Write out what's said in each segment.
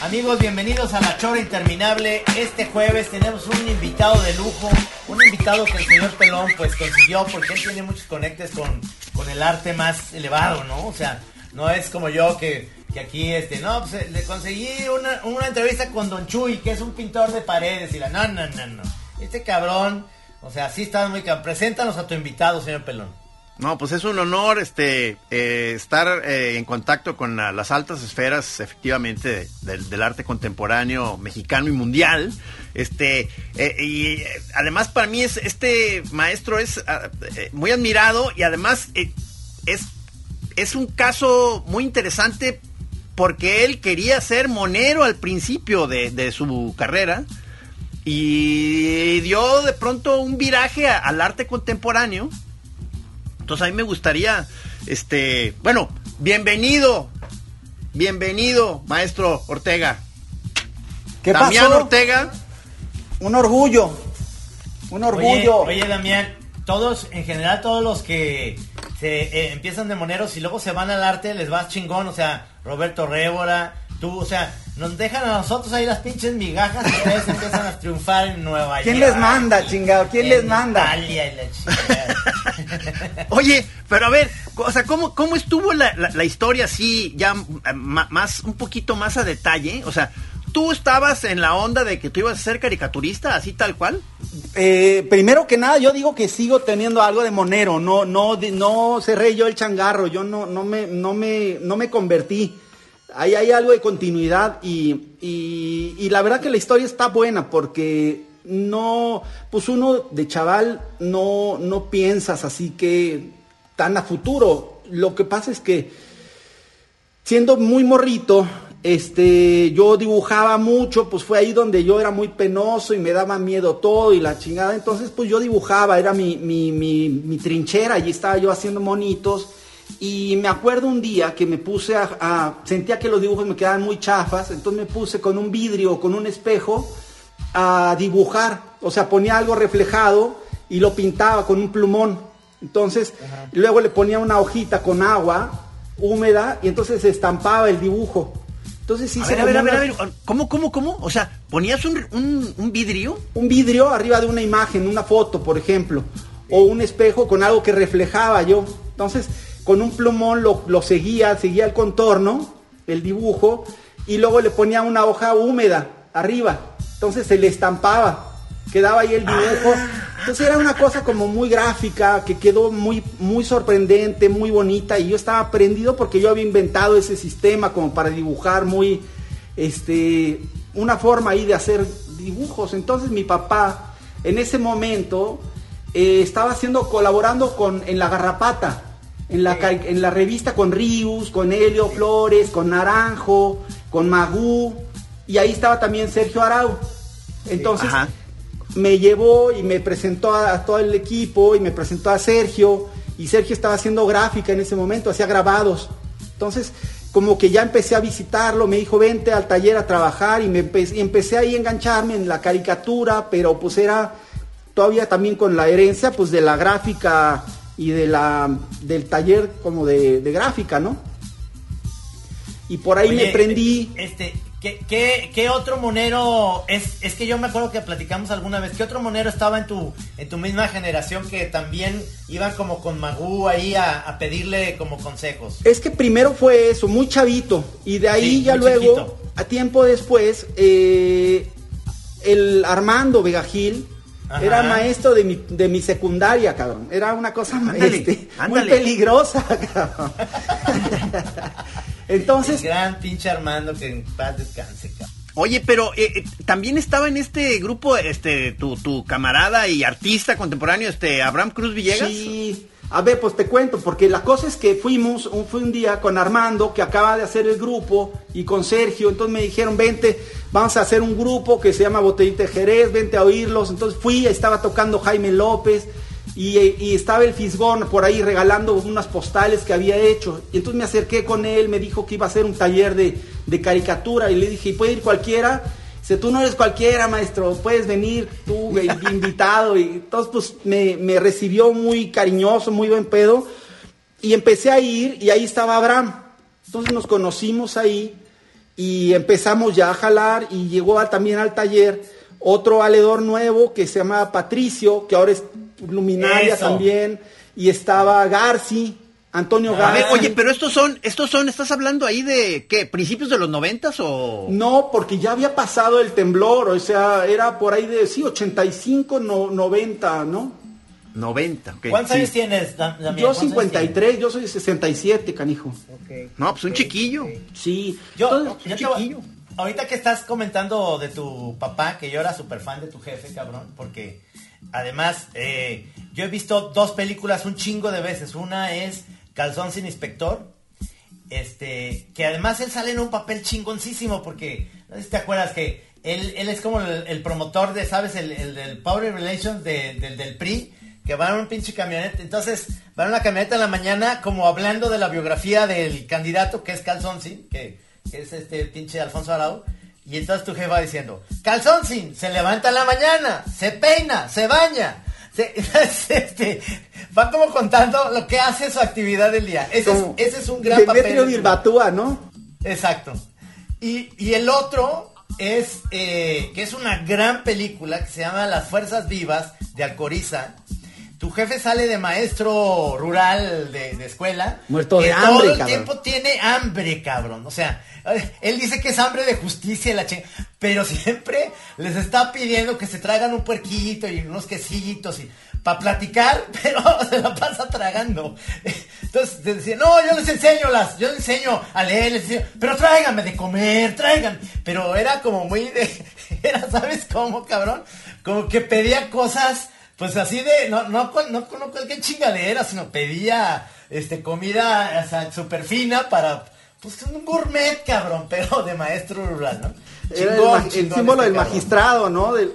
Amigos, bienvenidos a La Chora Interminable. Este jueves tenemos un invitado de lujo, un invitado que el señor Pelón pues consiguió porque él tiene muchos conectes con, con el arte más elevado, ¿no? O sea, no es como yo que, que aquí, este, no, pues eh, le conseguí una, una entrevista con Don Chuy, que es un pintor de paredes, y la, no, no, no, no. Este cabrón, o sea, sí está muy cabrón. Preséntanos a tu invitado, señor Pelón. No, pues es un honor este eh, estar eh, en contacto con la- las altas esferas, efectivamente, del, arte contemporáneo mexicano y mundial. Este y además para mí es este maestro es ah, muy admirado y además es es un caso muy interesante porque él quería ser monero al principio de, de su carrera y dio de pronto un viraje a- al arte contemporáneo. Entonces a mí me gustaría, este, bueno, bienvenido, bienvenido, maestro Ortega. ¿Qué Damián pasó? Ortega, Un orgullo. Un Oye, orgullo. oye, Damián, todos, en general, todos los que se eh, empiezan de moneros y luego se van al arte, les va chingón. O sea, Roberto Révora, tú, o sea, nos dejan a nosotros ahí las pinches migajas y ustedes empiezan a triunfar en Nueva York. ¿Quién les manda, chingado? ¿Quién les manda? Italia y la chingada. Oye, pero a ver, o sea, ¿cómo, cómo estuvo la, la- la historia así, ya más, un poquito más a detalle? O sea, ¿tú estabas en la onda de que tú ibas a ser caricaturista, así tal cual? Eh, primero que nada, yo digo que sigo teniendo algo de monero. No, no, no cerré yo el changarro. Yo no, no me, no me, no me convertí. Ahí hay algo de continuidad y, y, y la verdad que la historia está buena porque no, pues uno de chaval no, no piensas así que tan a futuro. Lo que pasa es que siendo muy morrito, este, yo dibujaba mucho, pues fue ahí donde yo era muy penoso y me daba miedo todo y la chingada. Entonces, pues yo dibujaba, era mi, mi, mi, mi trinchera, allí estaba yo haciendo monitos. Y me acuerdo un día que me puse a, a- sentía que los dibujos me quedaban muy chafas, entonces me puse con un vidrio, con un espejo, a dibujar. O sea, ponía algo reflejado y lo pintaba con un plumón. Entonces, luego le ponía una hojita con agua húmeda y entonces se estampaba el dibujo. Entonces sí a se ver, a ver, a ver, a ver, ¿cómo, cómo, cómo? O sea, ponías un, un, un vidrio un vidrio arriba de una imagen, una foto, por ejemplo, o un espejo con algo que reflejaba yo. Entonces, con un plumón lo, lo seguía, seguía el contorno, el dibujo, y luego le ponía una hoja húmeda arriba. Entonces se le estampaba, quedaba ahí el dibujo. Entonces era una cosa como muy gráfica, que quedó muy, muy sorprendente, muy bonita, y yo estaba prendido porque yo había inventado ese sistema como para dibujar muy, este, una forma ahí de hacer dibujos. Entonces mi papá, en ese momento, eh, estaba haciendo, colaborando con, en La Garrapata, en la, en la revista con Rius, con Helio Flores, con Naranjo, con Magú, y ahí estaba también Sergio Arau. Entonces. Me llevó y me presentó a, a todo el equipo y me presentó a Sergio y Sergio estaba haciendo gráfica en ese momento, hacía grabados. Entonces, como que ya empecé a visitarlo, me dijo, vente al taller a trabajar y, me empe- y empecé ahí a engancharme en la caricatura, pero pues era todavía también con la herencia pues de la gráfica y de la del taller como de, de gráfica, ¿no? Y por ahí Oye, me prendí. Este, ¿qué, qué, qué otro monero? Es, es que yo me acuerdo que platicamos alguna vez. ¿Qué otro monero estaba en tu, en tu misma generación que también iban como con Magú ahí a, a pedirle como consejos? Es que primero fue eso, muy chavito, y de ahí Sí, ya luego, chiquito. a tiempo después, eh, el Armando Vegagil Ajá. era maestro de mi, de mi secundaria, cabrón. Era una cosa Ándale, este, muy peligrosa, cabrón. Entonces, El gran pinche Armando que en paz descanse, cabrón. Oye, pero eh, eh, también estaba en este grupo, este, tu, tu camarada y artista contemporáneo, este, Abraham Cruz Villegas. Sí, a ver, pues te cuento, porque la cosa es que fuimos, un, fue un día con Armando, que acaba de hacer el grupo, y con Sergio, entonces me dijeron, vente, vamos a hacer un grupo que se llama Botellita de Jerez, vente a oírlos, entonces fui, estaba tocando Jaime López, y, y estaba el Fisgón por ahí regalando unas postales que había hecho, y entonces me acerqué con él, me dijo que iba a hacer un taller de, de caricatura, y le dije, ¿y puede ir cualquiera? Dice, tú no eres cualquiera, maestro, puedes venir tú, güey, invitado. Y entonces, pues, me, me recibió muy cariñoso, muy buen pedo. Y empecé a ir y ahí estaba Abraham. Entonces nos conocimos ahí y empezamos ya a jalar y llegó a- también al taller otro valedor nuevo que se llama Patricio, que ahora es luminaria Eso. también, y estaba Garci, Antonio A Garci. ver, oye, pero estos son, estos son, ¿estás hablando ahí de qué? ¿Principios de los noventas o...? No, porque ya había pasado el temblor, o sea, era por ahí de, sí, 85, no, 90, ¿no? 90, ok. ¿Cuántos sí. años tienes, Dam- Damián? Yo ¿Cuántos años 53, yo soy 67, canijo. tienes? Ok. No, pues un chiquillo. Sí. Yo, Entonces, yo te voy- ahorita que estás comentando de tu papá, que yo era súper fan de tu jefe, cabrón, porque además eh, yo he visto dos películas un chingo de veces. Una es Calzón sin inspector, este, que además él sale en un papel chingoncísimo, porque no sé si te acuerdas que él, él es como el, promotor de, ¿sabes? El, el Power Relations de- del- PRI, que va en un pinche camioneta. Entonces, va en una camioneta en la mañana como hablando de la biografía del candidato, que es Calzonsi, que, que es este pinche Alfonso Arau. Y entonces tu jefe va diciendo, Calzonsin, se levanta en la mañana, se peina, se baña. se- este, va como contando lo que hace su actividad del día. Ese, es, como ese es un gran Demetrio papel. Bilbatúa, ¿no? Exacto. Y, y el otro es eh, que es una gran película que se llama Las Fuerzas Vivas de Alcoriza. Tu jefe sale de maestro rural de, de escuela. Muerto de que hambre, Todo el cabrón. tiempo tiene hambre, cabrón. O sea, él dice que es hambre de justicia la ching... Pero siempre les está pidiendo que se traigan un puerquito y unos quesitos y para platicar, pero se la pasa tragando. Entonces decía, no, yo les enseño las, yo les enseño a leer, les enseño, pero tráiganme de comer, traigan. Pero era como muy de, era, ¿sabes cómo, cabrón? Como que pedía cosas, pues así de, no, no, no, no cualquier chingadera, sino pedía, este, comida, o sea, súper fina para, pues un gourmet, cabrón, pero de maestro rural, ¿no? Era el, Chingón, el símbolo este del cabrón. magistrado, ¿no? Del-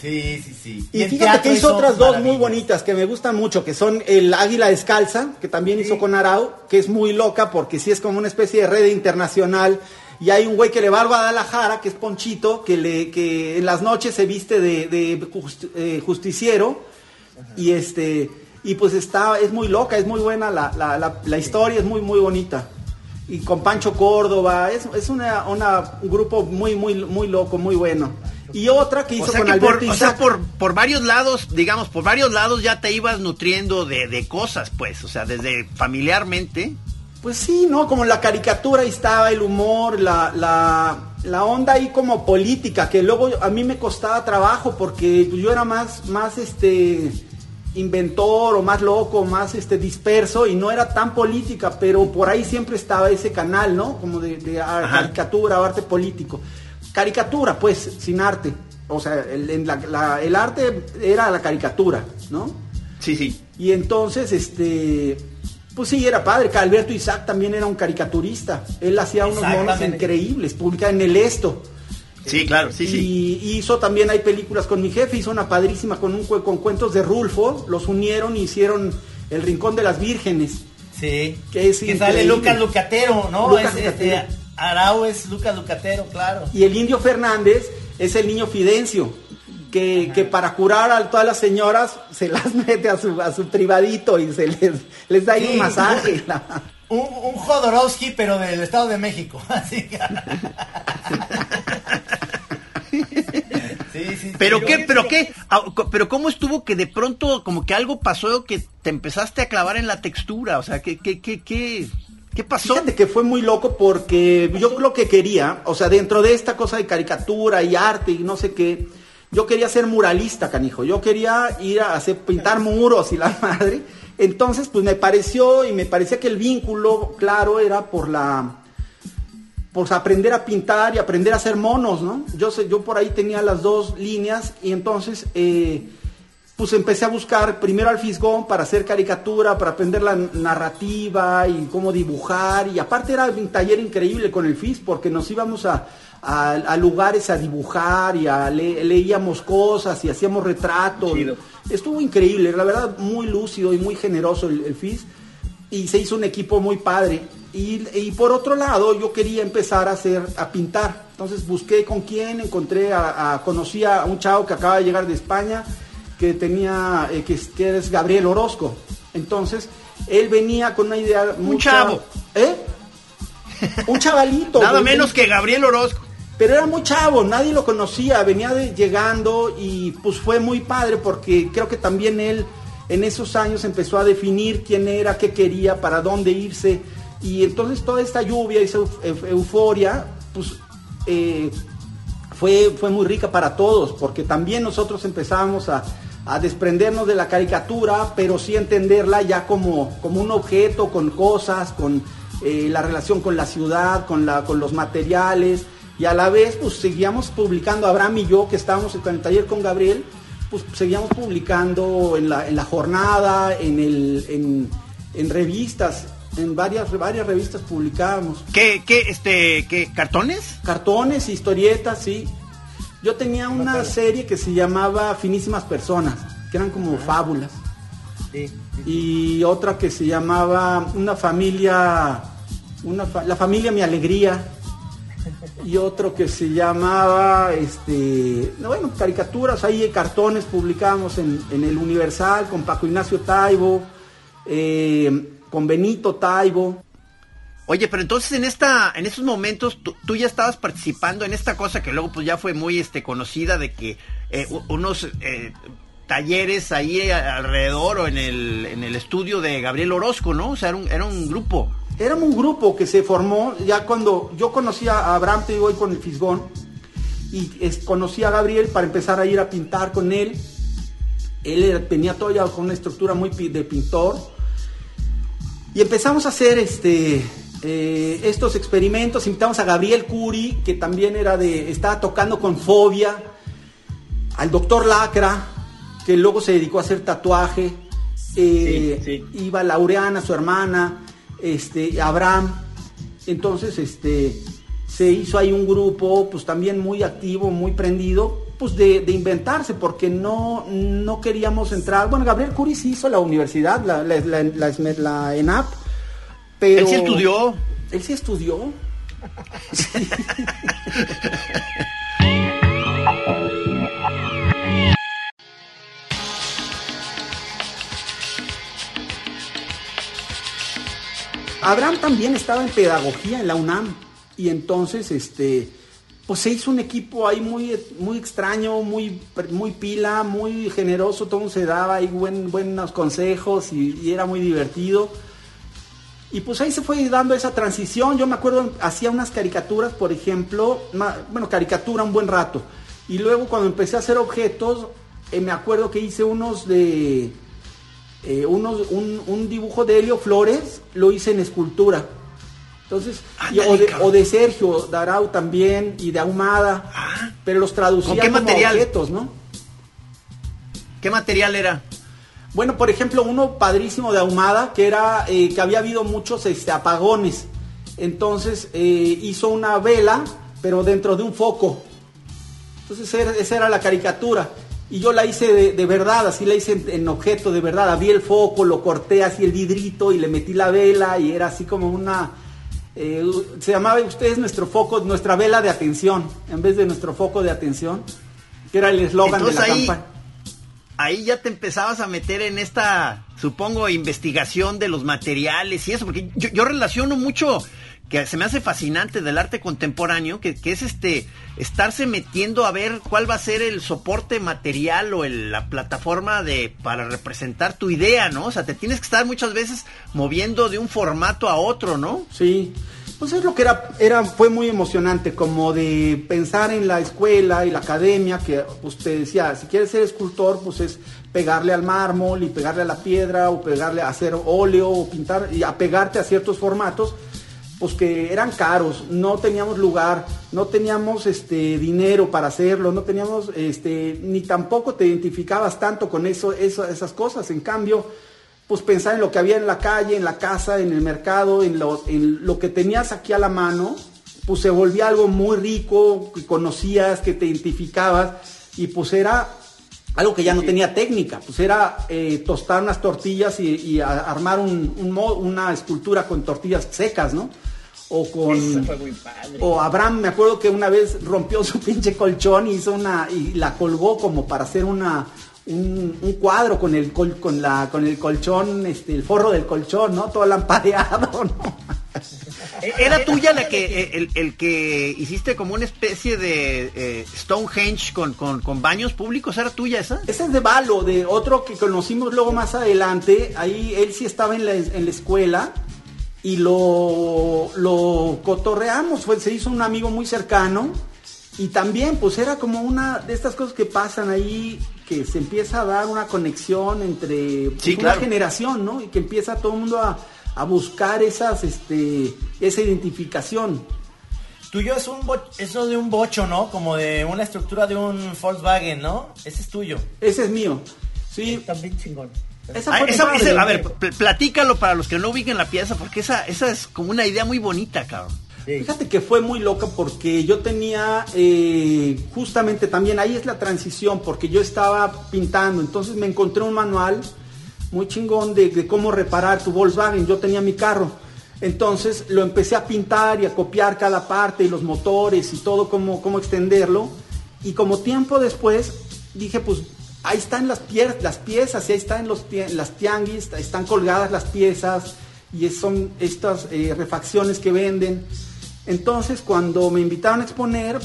Sí, sí, sí. y en fíjate que hizo otras dos muy bonitas que me gustan mucho, que son el Águila Descalza, que también hizo con Arau, que es muy loca porque sí es como una especie de red internacional. Y hay un güey que le va a Guadalajara, que es Ponchito, que, le, que en las noches se viste de, de just- eh, justiciero. Y este y pues está, es muy loca, es muy buena la, la, la, la historia, es muy, muy bonita. Y con Pancho Córdoba, es, es una, una- un grupo muy, muy, muy loco, muy bueno. Y otra que hizo O sea con que por, o sea, por, por varios lados, digamos, por varios lados ya te ibas nutriendo de, de cosas, pues, o sea, desde familiarmente. Pues sí, ¿no? Como la caricatura ahí estaba, el humor, la, la, la onda ahí como política, que luego a mí me costaba trabajo porque yo era más, más este inventor o más loco, más este disperso y no era tan política, pero por ahí siempre estaba ese canal, ¿no? Como de, caricatura o arte político. Caricatura, pues, sin arte. O sea, el, en la- la- el arte era la caricatura, ¿no? Sí, sí. Y entonces, este, pues sí, era padre. que Alberto Isaac también era un caricaturista. Él hacía unos monos increíbles, publicaba en el Esto. Sí, claro, sí, sí. Y hizo también, hay películas con mi jefe, hizo una padrísima con, un, con cuentos de Rulfo, los unieron y hicieron El Rincón de las Vírgenes. Sí. Que es sale increíble. Lucas Lucatero, ¿no? Lucas Es, Lucatero. Este, Arau es Lucas Lucatero, claro. Y el indio Fernández es el niño Fidencio, que, que para curar a todas las señoras se las mete a su, a su privadito y se les, les da ahí Sí. un masaje. Un, un Jodorowsky, pero del Estado de México. Así que- Sí, sí, Pero sí. qué, pero qué, Ah, pero cómo estuvo que de pronto como que algo pasó que te empezaste a clavar en la textura, o sea, qué, qué, qué, qué, qué pasó? Fíjate que fue muy loco porque yo lo que quería, o sea, dentro de esta cosa de caricatura y arte y no sé qué, yo quería ser muralista, canijo. Yo quería ir a hacer pintar muros y la madre. Entonces, pues me pareció y me parecía que el vínculo claro era por la pues aprender a pintar y aprender a hacer monos, ¿no? Yo sé, yo por ahí tenía las dos líneas y entonces eh, pues empecé a buscar primero al Fisgón para hacer caricatura, para aprender la narrativa y cómo dibujar. Y aparte era un taller increíble con el FIS porque nos íbamos a, a- a lugares a dibujar y a le- leíamos cosas y hacíamos retratos. Chido. Estuvo increíble, la verdad muy lúcido y muy generoso el, el FIS. Y se hizo un equipo muy padre. Y, y por otro lado, yo quería empezar a hacer, a pintar. Entonces busqué con quién, encontré a, conocí a un chavo que acaba de llegar de España, que tenía, eh, que, que, es Gabriel Orozco. Entonces, él venía con una idea. Un chavo. ¿Eh? Un chavalito. Nada menos que Gabriel Orozco. Pero era muy chavo, nadie lo conocía, venía llegando y pues fue muy padre porque creo que también él en esos años empezó a definir quién era, qué quería, para dónde irse. Y entonces toda esta lluvia, esa euforia, pues eh, fue, fue muy rica para todos, porque también nosotros empezábamos a, desprendernos de la caricatura, pero sí entenderla ya como, como un objeto, con cosas, con eh, la relación con la ciudad, con, la, con los materiales y a la vez pues seguíamos publicando, Abraham y yo que estábamos en el taller con Gabriel, pues seguíamos publicando en la, en la jornada, en, el, en, revistas, en varias, varias revistas publicábamos. ¿Qué, qué, este, qué, cartones? Cartones, historietas, sí. Yo tenía una serie que se llamaba Finísimas Personas, que eran como fábulas. Y otra que se llamaba Una familia, una la familia Mi Alegría y otro que se llamaba, este, bueno, caricaturas, ahí cartones publicamos en, el Universal con Paco Ignacio Taibo, eh, con Benito Taibo. Oye, pero entonces en esta, en esos momentos tú, ya estabas participando en esta cosa que luego pues ya fue muy este conocida de que eh, unos eh, talleres ahí alrededor o en el, en el estudio de Gabriel Orozco, ¿no? O sea, era un, era un grupo. Éramos un grupo que se formó ya cuando yo conocí a Abraham, te digo, hoy con el Fisgón, y conocí a Gabriel para empezar a ir a pintar con él. Él tenía todavía con una estructura muy de pintor. Y empezamos a hacer este, eh, estos experimentos. Invitamos a Gabriel Curi, que también era de, estaba tocando con fobia. Al doctor Lacra, que luego se dedicó a hacer tatuaje. Eh, iba Laureana, su hermana este, Abraham. Entonces, este, se hizo ahí un grupo, pues también muy activo, muy prendido, pues de, inventarse, porque no, no queríamos entrar. Bueno, Gabriel Curis hizo la universidad, la, la, ENAP, pero... Él sí estudió. Él sí estudió. Abraham también estaba en pedagogía en la UNAM y entonces este pues se hizo un equipo ahí muy, muy extraño, muy, muy pila, muy generoso, todo se daba ahí buen, buenos consejos y, era muy divertido. Y pues ahí se fue dando esa transición. Yo me acuerdo, hacía unas caricaturas, por ejemplo, bueno, caricatura un buen rato. Y luego cuando empecé a hacer objetos, eh, me acuerdo que hice unos de, eh, un, dibujo de Helio Flores lo hice en escultura. Entonces, o, de, Sergio Darau también y de Ahumada, ah. pero los traducía qué como material? objetos, ¿no? ¿Qué material era? Bueno, por ejemplo, uno padrísimo de Ahumada, que era eh, que había habido muchos este, apagones. Entonces eh, hizo una vela, pero dentro de un foco. Entonces esa era la caricatura. Y yo la hice de, verdad, así la hice en, objeto de verdad. Abrí el foco, lo corté así el vidrito y le metí la vela y era así como una... Eh, se llamaba ustedes nuestro foco, nuestra vela de atención, en vez de nuestro foco de atención, que era el eslogan de la campaña. Ahí ya te empezabas a meter en esta, supongo, investigación de los materiales y eso, porque yo, yo relaciono mucho que se me hace fascinante del arte contemporáneo, que, es este estarse metiendo a ver cuál va a ser el soporte material o la plataforma de para representar tu idea, ¿no? O sea, te tienes que estar muchas veces moviendo de un formato a otro, ¿no? Sí. Pues es lo que era, era, fue muy emocionante, como de pensar en la escuela y la academia, que usted decía, si quieres ser escultor, pues es pegarle al mármol y pegarle a la piedra, o pegarle a hacer óleo, o pintar, y apegarte a ciertos formatos pues que eran caros, no teníamos lugar, no teníamos este dinero para hacerlo, no teníamos este ni tampoco te identificabas tanto con eso, esas cosas. En cambio, pues pensar en lo que había en la calle, en la casa, en el mercado, en lo, en lo que tenías aquí a la mano, pues se volvía algo muy rico, que conocías, que te identificabas, y pues era algo que ya no tenía técnica, pues era eh, tostar unas tortillas y, armar un, una escultura con tortillas secas, ¿no? O con. Eso fue muy padre. O Abraham, me acuerdo que una vez rompió su pinche colchón y hizo una. y la colgó como para hacer una. Un, un cuadro con el col- con la con el colchón, este, el forro del colchón, ¿no? Todo lampareado, ¿no? ¿Era tuya la que eh, el, el que hiciste como una especie de eh, Stonehenge con, con, con baños públicos? ¿Era tuya esa? Ese es de Valo, de otro que conocimos luego más adelante. Ahí él sí estaba en la, en la escuela y lo, lo cotorreamos. Fue, se hizo un amigo muy cercano y también pues era como una de estas cosas que pasan ahí que se empieza a dar una conexión entre pues, Sí, una claro. generación, ¿no? Y que empieza todo el mundo a, a buscar esas, este, esa identificación. Tuyo es un bo- eso de un bocho, ¿no? Como de una estructura de un Volkswagen, ¿no? Ese es tuyo. Ese es mío. Sí, También chingón. Esa Ah, esa- a ver, pl- platícalo para los que no ubiquen la pieza, porque esa, esa es como una idea muy bonita, cabrón. Sí. Fíjate que fue muy loca porque yo tenía eh, justamente también ahí es la transición porque yo estaba pintando, entonces me encontré un manual muy chingón de, de cómo reparar tu Volkswagen. Yo tenía mi carro, entonces lo empecé a pintar y a copiar cada parte y los motores y todo cómo, cómo extenderlo. Y como tiempo después dije pues ahí están las, las piezas y ahí están los las tianguis, están colgadas las piezas y son estas eh, refacciones que venden. Entonces, cuando me invitaron a exponer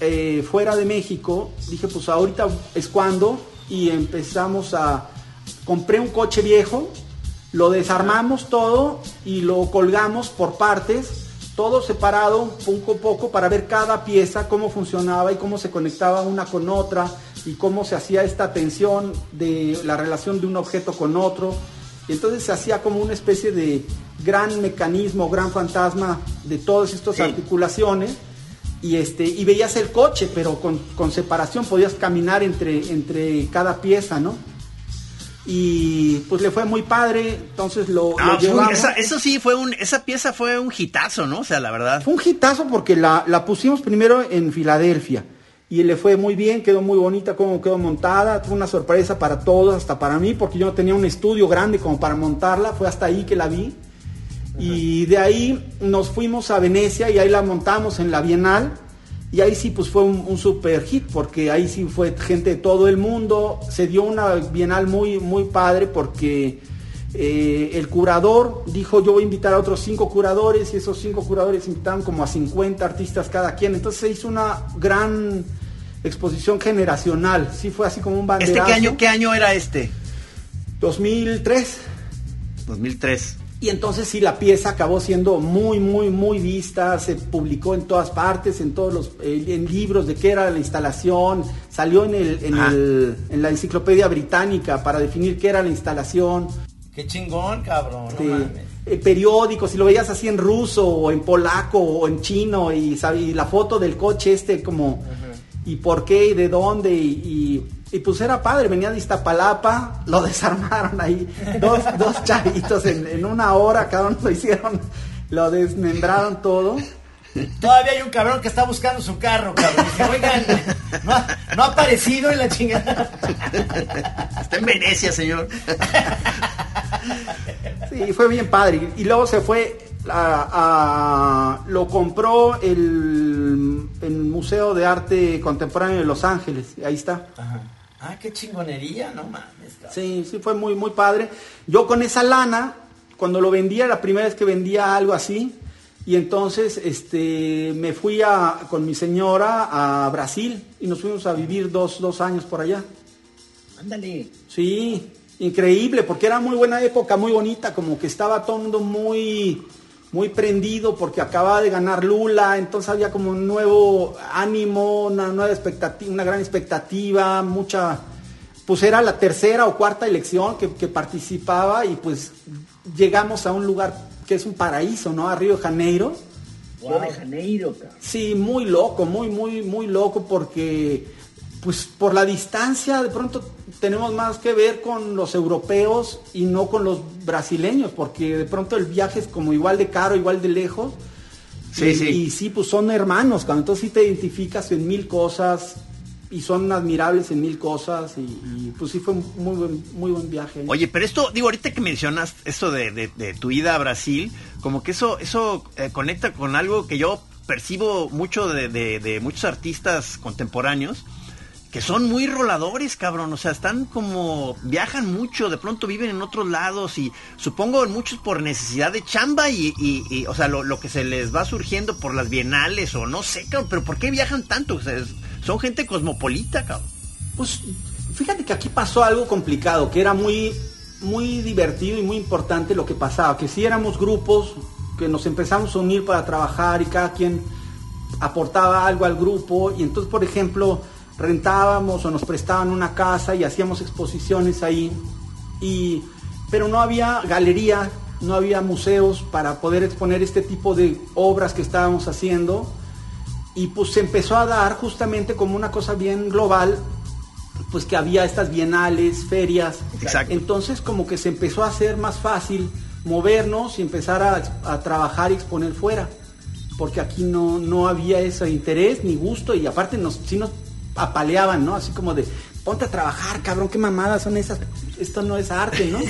eh, fuera de México, dije, pues ahorita es cuando, y empezamos a... Compré un coche viejo, lo desarmamos todo y lo colgamos por partes, todo separado poco a poco para ver cada pieza, cómo funcionaba y cómo se conectaba una con otra y cómo se hacía esta tensión de la relación de un objeto con otro. Y entonces se hacía como una especie de gran mecanismo, gran fantasma de todas estas Sí. articulaciones. Y, este, y veías el coche, pero con, con separación podías caminar entre, entre cada pieza, ¿no? Y pues le fue muy padre, entonces lo, Ah, lo llevamos. esa, eso sí fue un, esa pieza fue un hitazo, ¿no? O sea, la verdad. Fue un hitazo porque la, la pusimos primero en Filadelfia y le fue muy bien, quedó muy bonita como quedó montada, fue una sorpresa para todos, hasta para mí, porque yo no tenía un estudio grande como para montarla, fue hasta ahí que la vi. Y de ahí nos fuimos a Venecia y ahí la montamos en la Bienal. Y ahí sí, pues fue un, un super hit, porque ahí sí fue gente de todo el mundo. Se dio una Bienal muy, muy padre porque eh, el curador dijo, yo voy a invitar a otros cinco curadores y esos cinco curadores invitaron como a 50 artistas cada quien. Entonces se hizo una gran exposición generacional. Sí fue así como un banderazo. ¿Este qué año, qué año era este? 2003. 2003. Y entonces sí, la pieza acabó siendo muy, muy, muy vista, se publicó en todas partes, en todos los eh, en libros de qué era la instalación, salió en, el, en, el- en la enciclopedia británica para definir qué era la instalación, Qué chingón, cabrón. No este, mames. eh, periódicos, si lo veías así en ruso o en polaco o en chino y, la foto del coche este como y por qué y de dónde y, y- y, pues era padre, venía de Iztapalapa, lo desarmaron ahí, dos, dos chavitos en, en una hora, cada uno lo hicieron, lo desmembraron todo. Todavía hay un cabrón que está buscando su carro, cabrón. Dice, oigan, no ha, no ha aparecido en la chingada. Está en Venecia, señor. Sí, fue bien padre. Y luego se fue a, a- lo compró el, el Museo de Arte Contemporáneo de Los Ángeles. Ahí está. Ajá. Ah, qué chingonería, no mames, cabrón. Sí, sí, fue muy, muy padre. Yo con esa lana, cuando lo vendía, la primera vez que vendía algo así, y entonces este, me fui a, con mi señora a Brasil y nos fuimos a vivir dos, dos años por allá. Ándale. Sí, increíble, porque era muy buena época, muy bonita, como que estaba todo el mundo muy, muy prendido porque acababa de ganar Lula, entonces había como un nuevo ánimo, una nueva expectativa, una gran expectativa, mucha, pues era la tercera o cuarta elección que, que participaba y pues llegamos a un lugar que es un paraíso, ¿no? A Río de Janeiro. Río de Janeiro. Sí, muy loco, muy, muy, muy loco porque, pues por la distancia, de pronto tenemos más que ver con los europeos y no con los brasileños, porque de pronto el viaje es como igual de caro, igual de lejos. Sí, y, sí. Y sí, pues son hermanos, cuando entonces sí te identificas en mil cosas. y son admirables en mil cosas y, y, pues sí fue un muy buen, muy buen viaje. Oye, pero esto, digo, ahorita que mencionas esto de, de- de tu ida a Brasil, como que eso, eso eh, conecta con algo que yo percibo mucho de, de- de muchos artistas contemporáneos, que son muy roladores, cabrón, o sea, están como, viajan mucho, de pronto viven en otros lados y supongo muchos por necesidad de chamba y, o sea, lo, que se les va surgiendo por las bienales o no sé, cabrón, pero ¿por qué viajan tanto? Son gente cosmopolita, cabrón. Pues fíjate que aquí pasó algo complicado, que era muy, muy divertido y muy importante lo que pasaba, que si éramos grupos, que nos empezamos a unir para trabajar y cada quien aportaba algo al grupo y entonces, por ejemplo, rentábamos o nos prestaban una casa y hacíamos exposiciones ahí y pero no había galería, no había museos para poder exponer este tipo de obras que estábamos haciendo y pues se empezó a dar justamente como una cosa bien global pues que había estas bienales, ferias. Exacto. Entonces como que se empezó a hacer más fácil movernos y empezar a, a trabajar y exponer fuera. Porque aquí no, no había ese interés ni gusto y aparte nos, sí nos apaleaban, ¿no? Así como de, ponte a trabajar, cabrón, qué mamadas son esas. Esto no es arte, ¿no?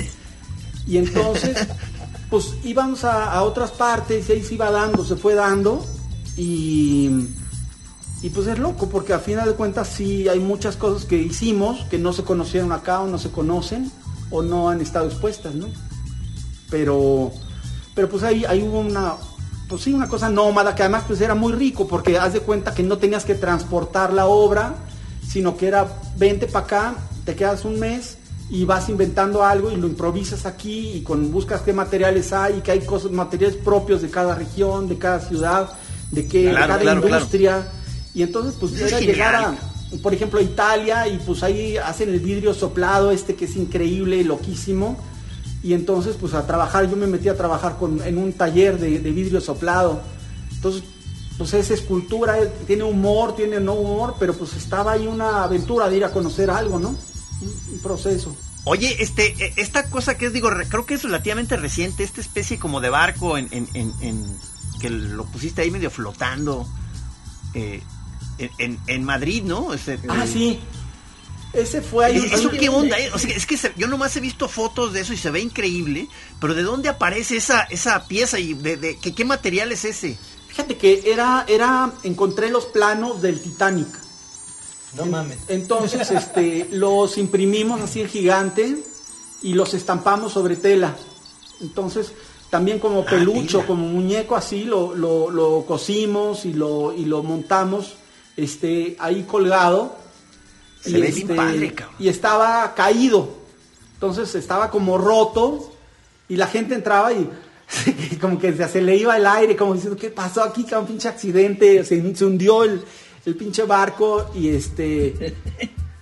Y entonces, pues íbamos a, a otras partes y ahí se iba dando, se fue dando y... Y pues es loco, porque a final de cuentas sí hay muchas cosas que hicimos que no se conocieron acá o no se conocen o no han estado expuestas, ¿no? Pero, pero pues ahí, ahí hubo una, pues sí, una cosa nómada que además pues era muy rico porque haz de cuenta que no tenías que transportar la obra, sino que era vente para acá, te quedas un mes y vas inventando algo y lo improvisas aquí y con buscas qué materiales hay y que hay cosas, materiales propios de cada región, de cada ciudad, de, qué, de cada claro, claro. industria. Y entonces pues es era llegar a, por ejemplo, a Italia y pues ahí hacen el vidrio soplado este que es increíble, loquísimo. Y entonces pues a trabajar, yo me metí a trabajar con, en un taller de, de vidrio soplado. Entonces pues es escultura, eh, tiene humor, tiene no humor, pero pues estaba ahí una aventura de ir a conocer algo, ¿no? Un, un proceso. Oye, este, eh, esta cosa que es, digo, re- creo que es relativamente reciente, esta especie como de barco en, en, en, en- que lo pusiste ahí medio flotando eh, en, en- en Madrid, ¿no? Este, Ah, eh, sí. Ese fue ahí. ¿Eso, qué onda? eh? O sea, es que se- yo nomás he visto fotos de eso y se ve increíble, pero ¿de dónde aparece esa, esa pieza y de, de- ¿qué, qué material es ese? Fíjate que era, era, encontré los planos del Titanic. No mames. Entonces, este, los imprimimos así en gigante y los estampamos sobre tela. Entonces, también como pelucho, tela. como muñeco así, lo, lo, lo cosimos y lo, y lo montamos este, ahí colgado. Se y, ve bien este, padre, cabrón. y estaba caído. Entonces estaba como roto y la gente entraba y como que se, se le iba el aire, como diciendo, ¿qué pasó aquí? Que un pinche accidente, se, se hundió el, el pinche barco y este...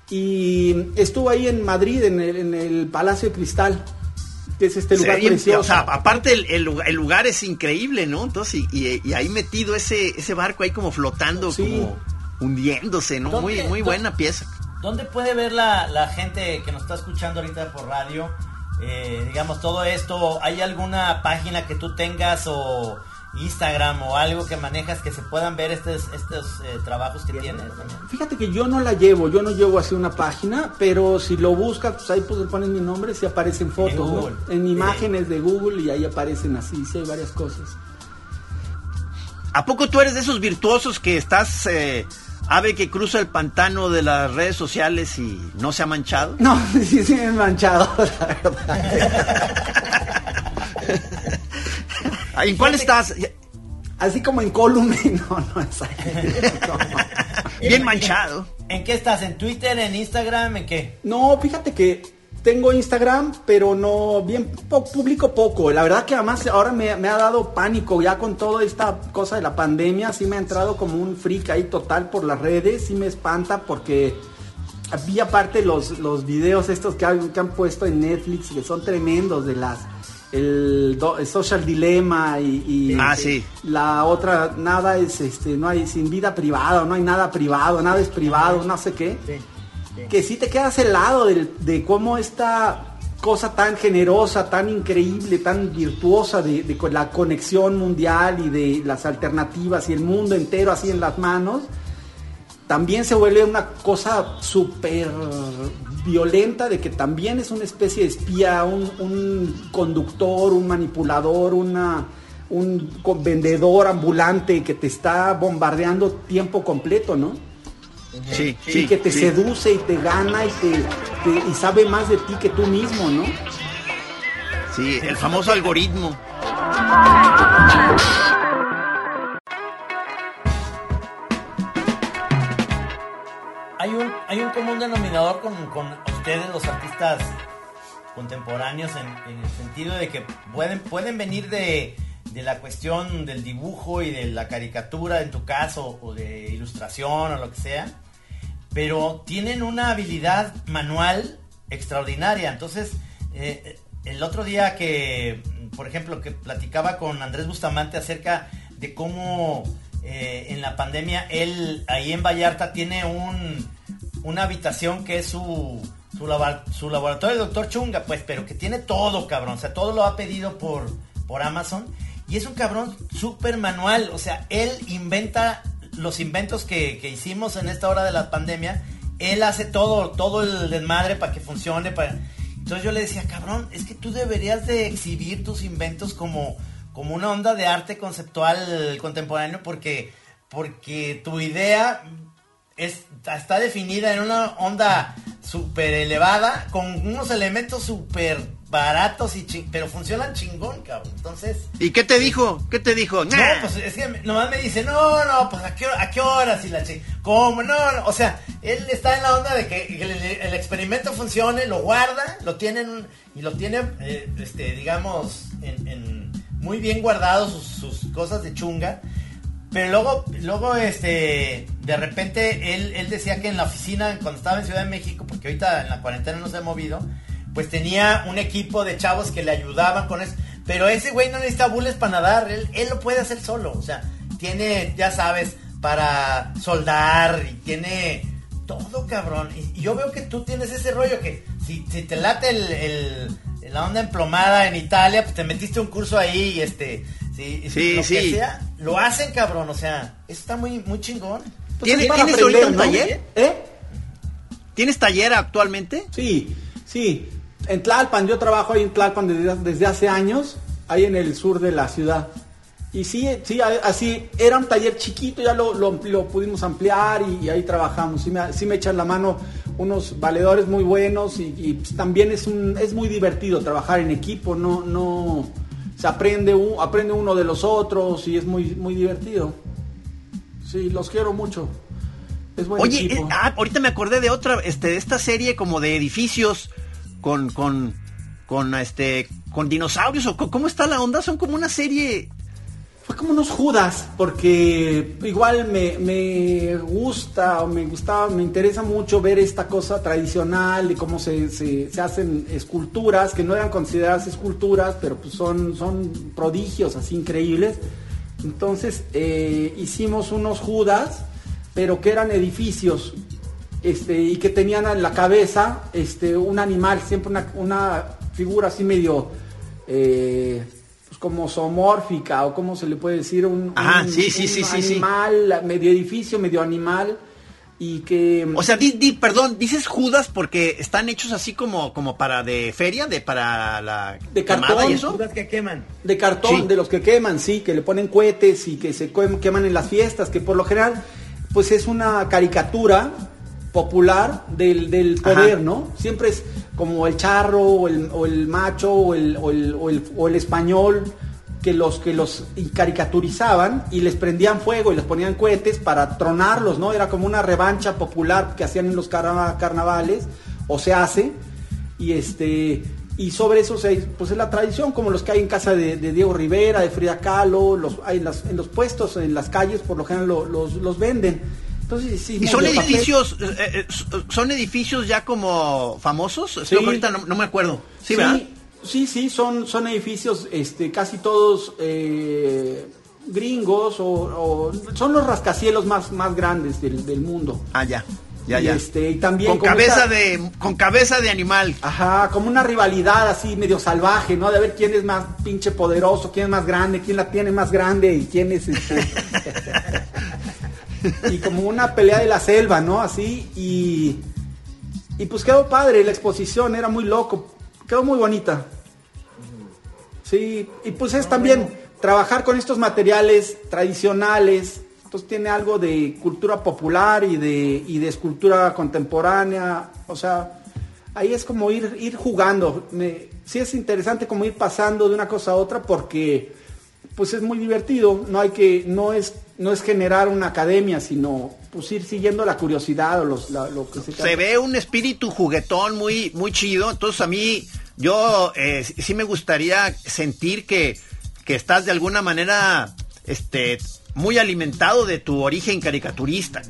Y estuvo ahí en Madrid, en el, en el Palacio de Cristal, que es este lugar bien- precioso. o sea, aparte el, el lugar, el lugar es increíble, ¿no? Entonces, y, y- y ahí metido ese, ese barco ahí como flotando, Sí. como hundiéndose, ¿no? ¿Dónde- Muy, muy buena pieza. ¿Dónde puede ver la, la gente que nos está escuchando ahorita por radio? eh, digamos, todo esto, ¿hay alguna página que tú tengas o Instagram o algo que manejas que se puedan ver estos, estos eh, trabajos que tienes? también? Fíjate que yo no la llevo, yo no llevo así una página, pero si lo buscas, pues ahí pues le pones mi nombre, si aparecen fotos, En ¿no? Google. En imágenes de Google y ahí aparecen así, sí hay varias cosas. ¿A poco tú eres de esos virtuosos que estás eh, ave que cruza el pantano de las redes sociales y no se ha manchado? No, sí, sí me he manchado, la verdad. ¿En cuál estás? Así como en Columen, no, no es ahí. No. Bien manchado. ¿En qué estás? ¿En Twitter? ¿En Instagram? ¿En qué? No, fíjate que tengo Instagram, pero no, bien po- publico poco. La verdad que además ahora me, me ha dado pánico ya con toda esta cosa de la pandemia. Sí me ha entrado como un freak ahí total por las redes. Sí me espanta porque vi aparte los, los videos estos que han, que han puesto en Netflix que son tremendos de las... El, do- el social dilema y, y Ah, sí. la otra nada es este no hay sin vida privada no hay nada privado nada es privado no sé qué que sí te quedas helado de, cómo esta cosa tan generosa, tan increíble, tan virtuosa de, la conexión mundial y de las alternativas y el mundo entero así en las manos, también se vuelve una cosa súper violenta de que también es una especie de espía, un, conductor, un manipulador, una, un vendedor ambulante que te está bombardeando tiempo completo, ¿no? Sí, sí. que te sí. seduce y te gana y te, te- y sabe más de ti que tú mismo, ¿no? Sí, el famoso algoritmo. Hay un, hay un común denominador con, con ustedes, los artistas contemporáneos, en, en el sentido de que pueden, pueden venir de, de la cuestión del dibujo y de la caricatura, en tu caso, o de ilustración o lo que sea, pero tienen una habilidad manual extraordinaria. Entonces, eh, el otro día que, por ejemplo, que platicaba con Andrés Bustamante acerca de cómo eh, en la pandemia él ahí en Vallarta tiene un, una habitación que es su, su, laboratorio del doctor Chunga, pues, pero que tiene todo, cabrón. O sea, todo lo ha pedido por, por Amazon. Y es un cabrón súper manual. O sea, él inventa los inventos que, que hicimos en esta hora de la pandemia. Él hace todo, todo el desmadre para que funcione. Para... Entonces yo le decía, cabrón, es que tú deberías de exhibir tus inventos como, como una onda de arte conceptual contemporáneo porque, porque tu idea es- está definida en una onda súper elevada con unos elementos súper baratos y ching- pero funcionan chingón, cabrón. Entonces, ¿Y qué te dijo? ¿Qué te dijo? no, Nah. pues es que nomás me dice, no, no, pues a qué, hora- a qué horas y la chi- ¿Cómo? No, no, o sea, él está en la onda de que el, el experimento funcione, lo guarda, lo tiene en un- y lo tiene, eh, este, digamos, en, en- muy bien guardado sus, sus cosas de chunga. Pero luego, luego, este, de repente él, él decía que en la oficina, cuando estaba en Ciudad de México, porque ahorita en la cuarentena no se ha movido, pues tenía un equipo de chavos que le ayudaban con eso. Pero ese güey no necesita bules para nadar, él, él lo puede hacer solo. O sea, tiene, ya sabes, para soldar y tiene todo, cabrón. Y, y yo veo que tú tienes ese rollo que si, si te late el, el- la onda emplomada en Italia, pues te metiste un curso ahí y este, sí, y Sí, lo que sí. sea, lo hacen, cabrón. O sea, eso está muy, muy chingón. Pues ¿Tiene- es para ¿Tienes ahorita un ¿no? taller? ¿Eh? ¿Tienes taller actualmente? Sí, sí. En Tlalpan, yo trabajo ahí en Tlalpan desde, desde hace años, ahí en el sur de la ciudad. Y sí, sí, así, era un taller chiquito, ya lo, lo- lo pudimos ampliar y, y ahí trabajamos. Sí me, sí me echan la mano unos valedores muy buenos y, y, pues, también es, un, es muy divertido trabajar en equipo, no, no, se aprende, aprende uno de los otros y es muy, muy divertido. Sí, los quiero mucho. Es buen Oye, equipo. eh, ah, ahorita me acordé de otra, este, de esta serie como de edificios con, con, con, este, con dinosaurios o cómo está la onda. Son como una serie. Fue como unos Judas, porque igual me, me gusta o me gustaba, me interesa mucho ver esta cosa tradicional de cómo se, se- se hacen esculturas, que no eran consideradas esculturas, pero pues son, son prodigios así increíbles. Entonces eh, hicimos unos Judas, pero que eran edificios, este, y que tenían en la cabeza este, un animal, siempre una, una figura así medio eh, pues como zoomórfica o como se le puede decir, un, Ajá, un- sí, sí, un sí, sí, sí. animal, medio edificio, medio animal, y que... O sea, di, di- perdón, dices Judas porque están hechos así como, como para de feria, de para la De cartón. y eso. Dudas que queman. De cartón, Sí. de los que queman, sí, que le ponen cohetes y que se quem- queman en las fiestas, que por lo general, pues es una caricatura popular del, del poder, Ajá. ¿no? Siempre es como el charro, o el, o el macho, o el, o el- o el- o el español, que los que los caricaturizaban y les prendían fuego y les ponían cohetes para tronarlos, ¿no? Era como una revancha popular que hacían en los carna- carnavales, o se hace, y este y sobre eso se, pues es la tradición como los que hay en casa de, de Diego Rivera de Frida Kahlo los hay en, las- en los puestos en las calles por lo general lo- los, los venden entonces sí, Y son edificios, eh, eh, son edificios ya como famosos. Sí. ahorita no, no me acuerdo. Sí, ¿verdad? sí, sí, son, son edificios este, casi todos eh, gringos o, o- son los rascacielos más, más grandes del, del mundo. Ah, ya, ya, Y, este, y también con cabeza esta- de, con cabeza de animal. Ajá, como una rivalidad así medio salvaje, ¿no? De ver quién es más pinche poderoso, quién es más grande, quién la tiene más grande y quién es este... y como una pelea de la selva, ¿no? Así, y, y pues quedó padre la exposición, era muy loco, quedó muy bonita. Sí, y pues es también trabajar con estos materiales tradicionales, entonces tiene algo de cultura popular y de, y de escultura contemporánea, o sea, ahí es como ir, ir jugando. Sí es interesante como ir pasando de una cosa a otra porque pues es muy divertido, no hay que, no es, no es generar una academia, sino pues ir siguiendo la curiosidad o los, la- lo que se Se ve un espíritu juguetón muy, muy chido. Entonces a mí, yo eh, sí me gustaría sentir que, que estás de alguna manera este, muy alimentado de tu origen caricaturista.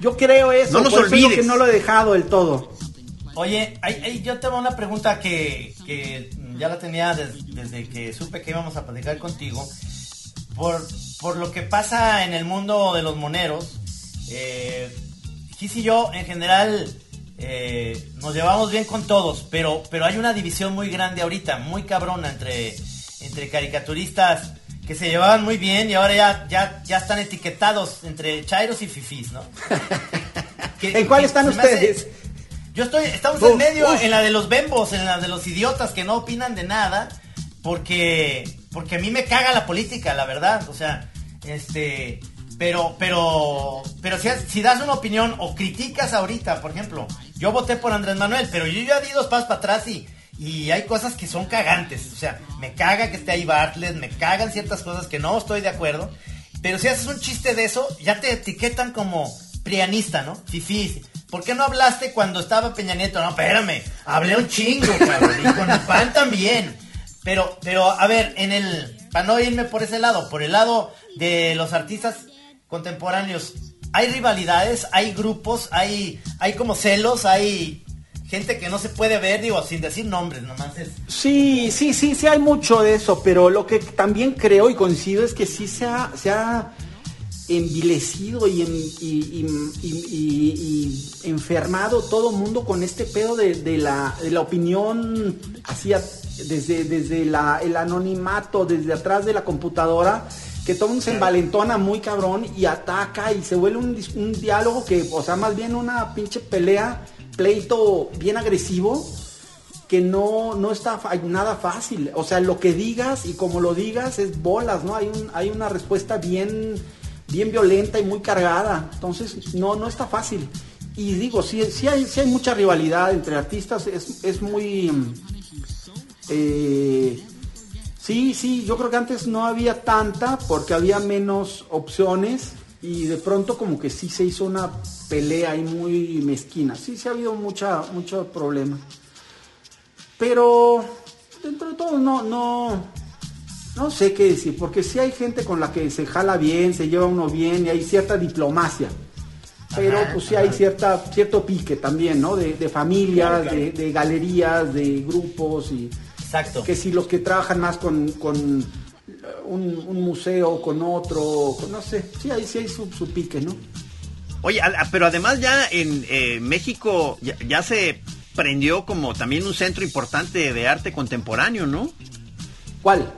Yo creo eso, No nos por eso digo olvides. que no lo he dejado del todo. Oye, yo tengo una pregunta que, que ya la tenía des- desde que supe que íbamos a platicar contigo. Por, por lo que pasa en el mundo de los moneros, eh, Gis y yo en general eh, nos llevamos bien con todos, pero, pero hay una división muy grande ahorita, muy cabrona entre, entre caricaturistas que se llevaban muy bien y ahora ya, ya, ya están etiquetados entre chairos y fifís, ¿no? ¿En cuál están hace- ustedes? Yo estoy, estamos en medio, uf. en la de los bembos, en la de los idiotas que no opinan de nada, porque, porque a mí me caga la política, la verdad, o sea, este, pero, pero, pero si, si das una opinión o criticas ahorita, por ejemplo, yo voté por Andrés Manuel, pero yo ya di dos pasos para atrás y, y hay cosas que son cagantes, o sea, me caga que esté ahí Bartlett, me cagan ciertas cosas que no estoy de acuerdo, pero si haces un chiste de eso, ya te etiquetan como prianista, ¿no? Fifí. ¿Por qué no hablaste cuando estaba Peña Nieto? No, espérame, hablé un chingo, cabrón, y con el pan también. Pero, pero, a ver, en el, para no irme por ese lado, por el lado de los artistas contemporáneos, hay rivalidades, hay grupos, hay, hay como celos, hay gente que no se puede ver, digo, sin decir nombres, nomás. Sí, sí, sí, sí hay mucho de eso, pero lo que también creo y coincido es que sí se ha, se ha envilecido y, en- y- enfermado todo mundo con este pedo de, de la, de la opinión así a- desde, desde la- el anonimato, desde atrás de la computadora, que todo mundo se envalentona muy cabrón y ataca y se vuelve un, diálogo que, o sea, más bien una pinche pelea, pleito bien agresivo que no, no está nada fácil. O sea, lo que digas y como lo digas es bolas, ¿no? Hay, un, hay una respuesta bien, bien violenta y muy cargada. Entonces, no, no está fácil. Y digo, sí, sí, hay, sí hay mucha rivalidad entre artistas, es, es muy... mm, eh, sí, sí, yo creo que antes no había tanta porque había menos opciones y de pronto como que sí se hizo una pelea ahí muy mezquina. Sí, sí ha habido mucha, mucho problema. Pero dentro de todo no, no, no sé qué decir, porque sí hay gente con la que se jala bien, se lleva uno bien y hay cierta diplomacia. Pero Ajá, pues sí hay cierta, cierto pique también, ¿no? De, de familias, De, de galerías, de grupos y Exacto. que si los que trabajan más con, con un, un museo, con otro, con- no sé, sí hay, sí hay su, su pique, ¿no? Oye, pero además ya en eh, México ya, ya se prendió como también un centro importante de arte contemporáneo, ¿no? ¿Cuál?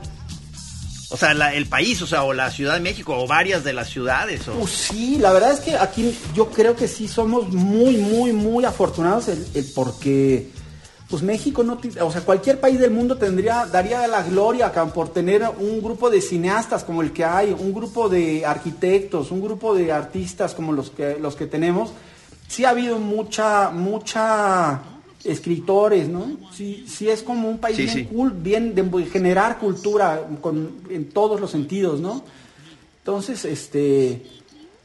O sea, el país, o sea, o la Ciudad de México, o varias de las ciudades. O... Pues sí, la verdad es que aquí yo creo que sí somos muy, muy, muy afortunados el, porque pues México no, o sea, cualquier país del mundo tendría, daría la gloria por tener un grupo de cineastas como el que hay, un grupo de arquitectos, un grupo de artistas como los que, los que tenemos. Sí ha habido mucha, mucha escritores, ¿no? Sí, sí es como un país Sí, bien sí. cool, bien de generar cultura con, en todos los sentidos, ¿no? Entonces, este,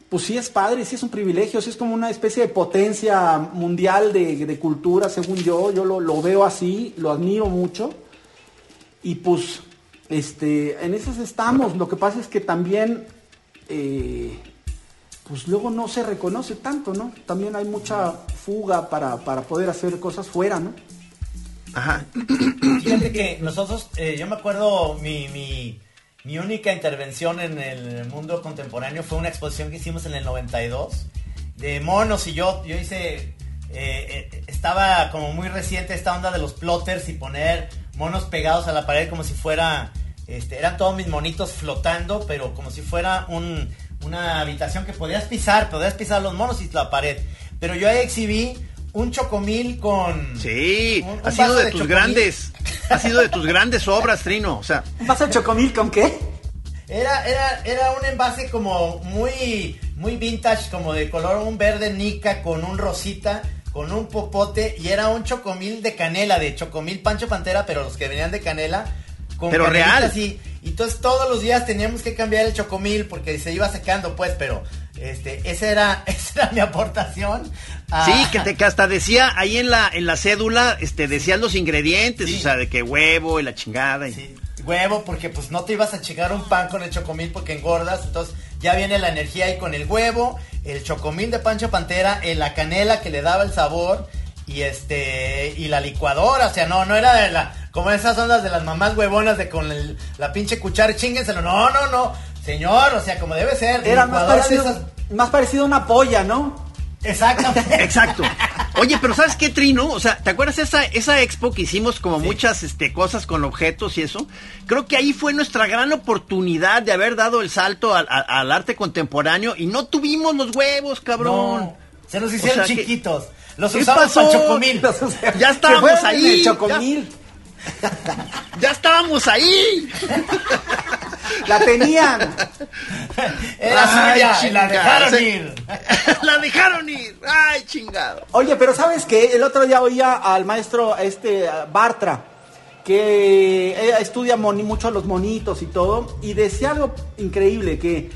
pues sí es padre, sí es un privilegio, sí es como una especie de potencia mundial de, de cultura, según yo, yo lo, lo veo así, lo admiro mucho. Y pues, este, en esas estamos. Lo que pasa es que también, eh, pues luego no se reconoce tanto, ¿no? También hay mucha fuga para, para poder hacer cosas fuera, ¿no? Ajá. Fíjate que nosotros, eh, yo me acuerdo, mi, mi, mi única intervención en el mundo contemporáneo fue una exposición que hicimos en el 92 de monos y yo, yo hice, eh, eh, estaba como muy reciente esta onda de los plotters y poner monos pegados a la pared como si fuera, este, eran todos mis monitos flotando, pero como si fuera un, una habitación que podías pisar, podías pisar los monos y la pared. Pero yo ahí exhibí un chocomil con... Sí, un- un ha sido vaso de, de tus chocomil. grandes, ha sido de tus grandes obras, Trino. O sea, ¿Vas a chocomil con qué? Era, era, era un envase como muy, muy vintage, como de color un verde nica con un rosita, con un popote y era un chocomil de canela, de chocomil Pancho Pantera, pero los que venían de canela. Con Pero real. Y, y entonces todos los días teníamos que cambiar el chocomil porque se iba secando, pues, pero este, esa era, esa era mi aportación. a- sí, que te que hasta decía ahí en la en la cédula, este, decían los ingredientes, Sí. o sea, de que huevo y la chingada. y- Sí, huevo, porque pues no te ibas a chingar un pan con el chocomil porque engordas. Entonces ya viene la energía ahí con el huevo, el chocomil de Pancho Pantera, eh, la canela que le daba el sabor y este y la licuadora. O sea, no, no era de la como esas ondas de las mamás huevonas de con el- la pinche cuchara, chíngenselo. No, no, no. Señor, o sea, como debe ser. Era más parecido, esas- más parecido a una polla, ¿no? Exactamente. Exacto. Oye, pero ¿sabes qué, Trino? O sea, ¿te acuerdas esa, esa expo que hicimos como muchas este, cosas con objetos y eso? Creo que ahí fue nuestra gran oportunidad de haber dado el salto al, al- al arte contemporáneo y no tuvimos los huevos, cabrón. No, se nos hicieron O sea, que- chiquitos. Los ¿Qué usamos pasó? chocomil. Ya estábamos ahí, chocomil. Ya estábamos ahí. La tenían. Era suya, la dejaron ir. la dejaron ir. Ay, chingado. Oye, pero ¿sabes qué? El otro día oía al maestro este Bartra, que estudia moni- mucho los monitos y todo, y decía algo increíble, que,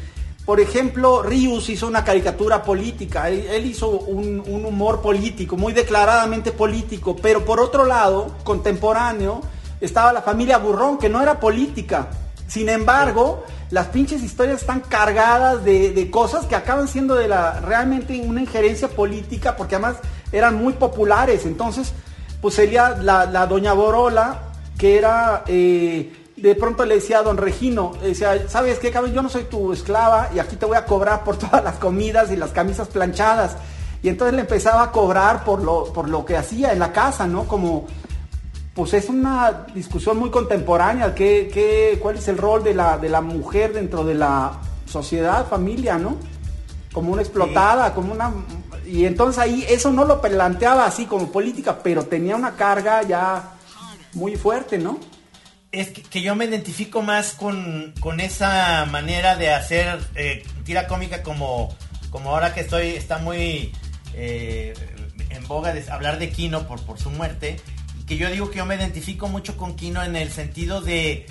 por ejemplo, Rius hizo una caricatura política, él, hizo un, humor político, muy declaradamente político, pero por otro lado, contemporáneo, estaba la familia Burrón, que no era política. Sin embargo, las pinches historias están cargadas de, cosas que acaban siendo de la realmente una injerencia política, porque además eran muy populares. Entonces, pues sería la, la doña Borola, que era, eh, de pronto le decía a don Regino, le decía, ¿sabes qué, cabrón? Yo no soy tu esclava y aquí te voy a cobrar por todas las comidas y las camisas planchadas. Y entonces le empezaba a cobrar por lo, por lo que hacía en la casa, ¿no? Como, pues es una discusión muy contemporánea, ¿qué, qué, cuál es el rol de la, de la mujer dentro de la sociedad, familia, ¿no? Como una explotada, como una... Y entonces ahí eso no lo planteaba así como política, pero tenía una carga ya muy fuerte, ¿no? Es que, yo me identifico más con, con esa manera de hacer eh, tira cómica como, como ahora que estoy, está muy eh, en boga de hablar de Kino por, por su muerte. Que yo digo que yo me identifico mucho con Kino en el sentido de,